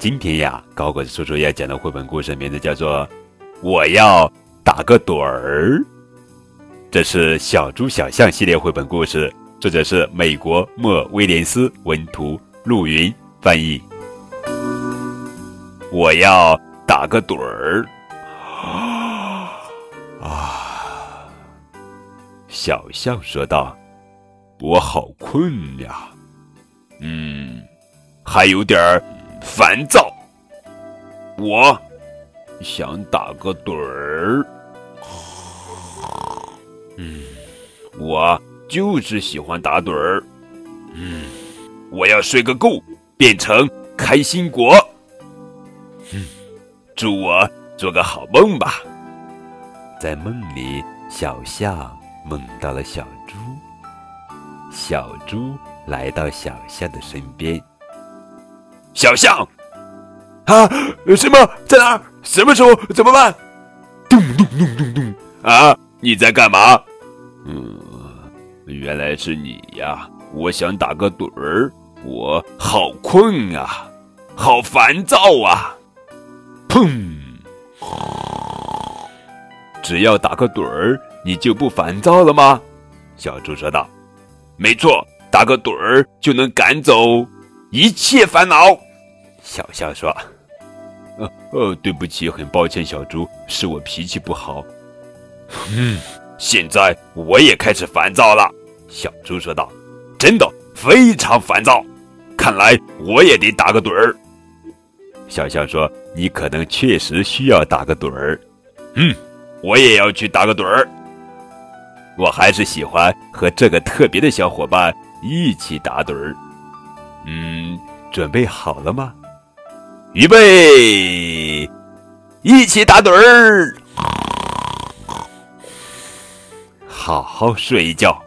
今天呀，高个子叔叔要讲的绘本故事名字叫做《我要打个盹儿》，这是小猪小象系列绘本故事，作者是美国莫威廉斯文图，陆云翻译。我要打个盹儿 啊！小象说道：“我好困呀，嗯，还有点儿。”烦躁，我想打个盹儿。嗯，我就是喜欢打盹儿。嗯，我要睡个够，变成开心果。嗯，祝我做个好梦吧。在梦里，小象梦到了小猪。小猪来到小象的身边。小象，啊，什么在哪儿？什么时候？怎么办？咚咚咚咚咚！啊，你在干嘛？嗯，原来是你呀！我想打个盹儿，我好困啊，好烦躁啊！砰！只要打个盹儿，你就不烦躁了吗？小猪说道。没错，打个盹儿就能赶走。一切烦恼，小象说：“呃呃，对不起，很抱歉，小猪，是我脾气不好。”嗯，现在我也开始烦躁了。”小猪说道，“真的非常烦躁，看来我也得打个盹儿。”小象说：“你可能确实需要打个盹儿。”嗯，我也要去打个盹儿。我还是喜欢和这个特别的小伙伴一起打盹儿。嗯，准备好了吗？预备，一起打盹儿，好好睡一觉。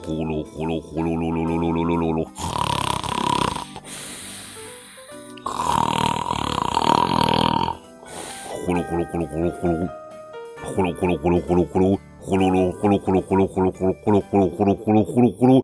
呼噜呼噜呼噜噜噜噜噜噜噜噜噜，呼噜呼噜呼噜呼噜呼噜，呼噜呼噜呼噜呼噜呼噜。呼噜噜，呼噜呼噜呼噜呼噜呼噜呼噜呼噜呼噜呼噜呼噜呼噜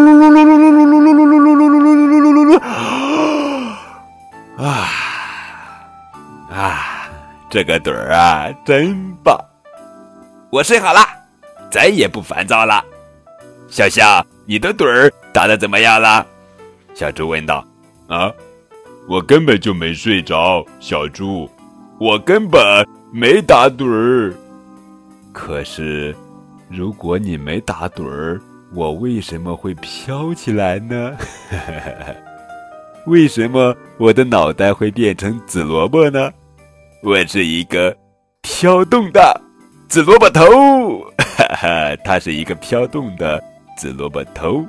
这个盹儿啊，真棒！我睡好了，再也不烦躁了。小象，你的盹儿打的怎么样了？小猪问道。啊，我根本就没睡着，小猪，我根本没打盹儿。可是，如果你没打盹儿，我为什么会飘起来呢？为什么我的脑袋会变成紫萝卜呢？我是一个飘动的紫萝卜头，哈哈，它是一个飘动的紫萝卜头。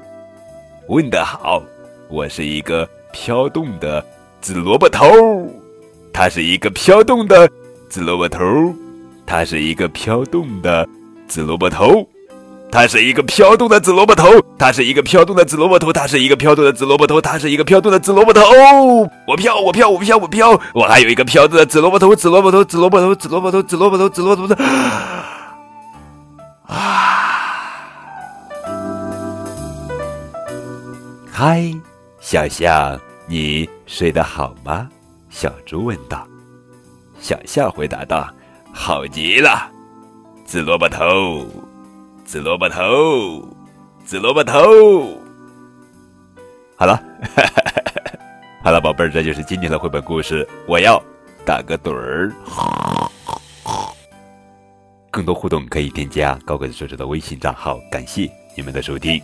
问得好，我是一个飘动的紫萝卜头，它是一个飘动的紫萝卜头，它是一个飘动的紫萝卜头。它是一个飘动的紫萝卜头，它是一个飘动的紫萝卜头，它是一个飘动的紫萝卜头，它是一个飘动的紫萝卜头。我飘，我飘，我飘，我飘，我还有一个飘动的紫萝卜头，紫萝卜头，紫萝卜头，紫萝卜头，紫萝卜头，紫萝卜头。啊！嗨，小象，你睡得好吗？小猪问道。小象回答道：“好极了，紫萝卜头。”紫萝卜头，紫萝卜头。好了，好了，宝贝儿，这就是今天的绘本故事。我要打个盹儿。更多互动可以添加高个子叔叔的微信账号。感谢你们的收听。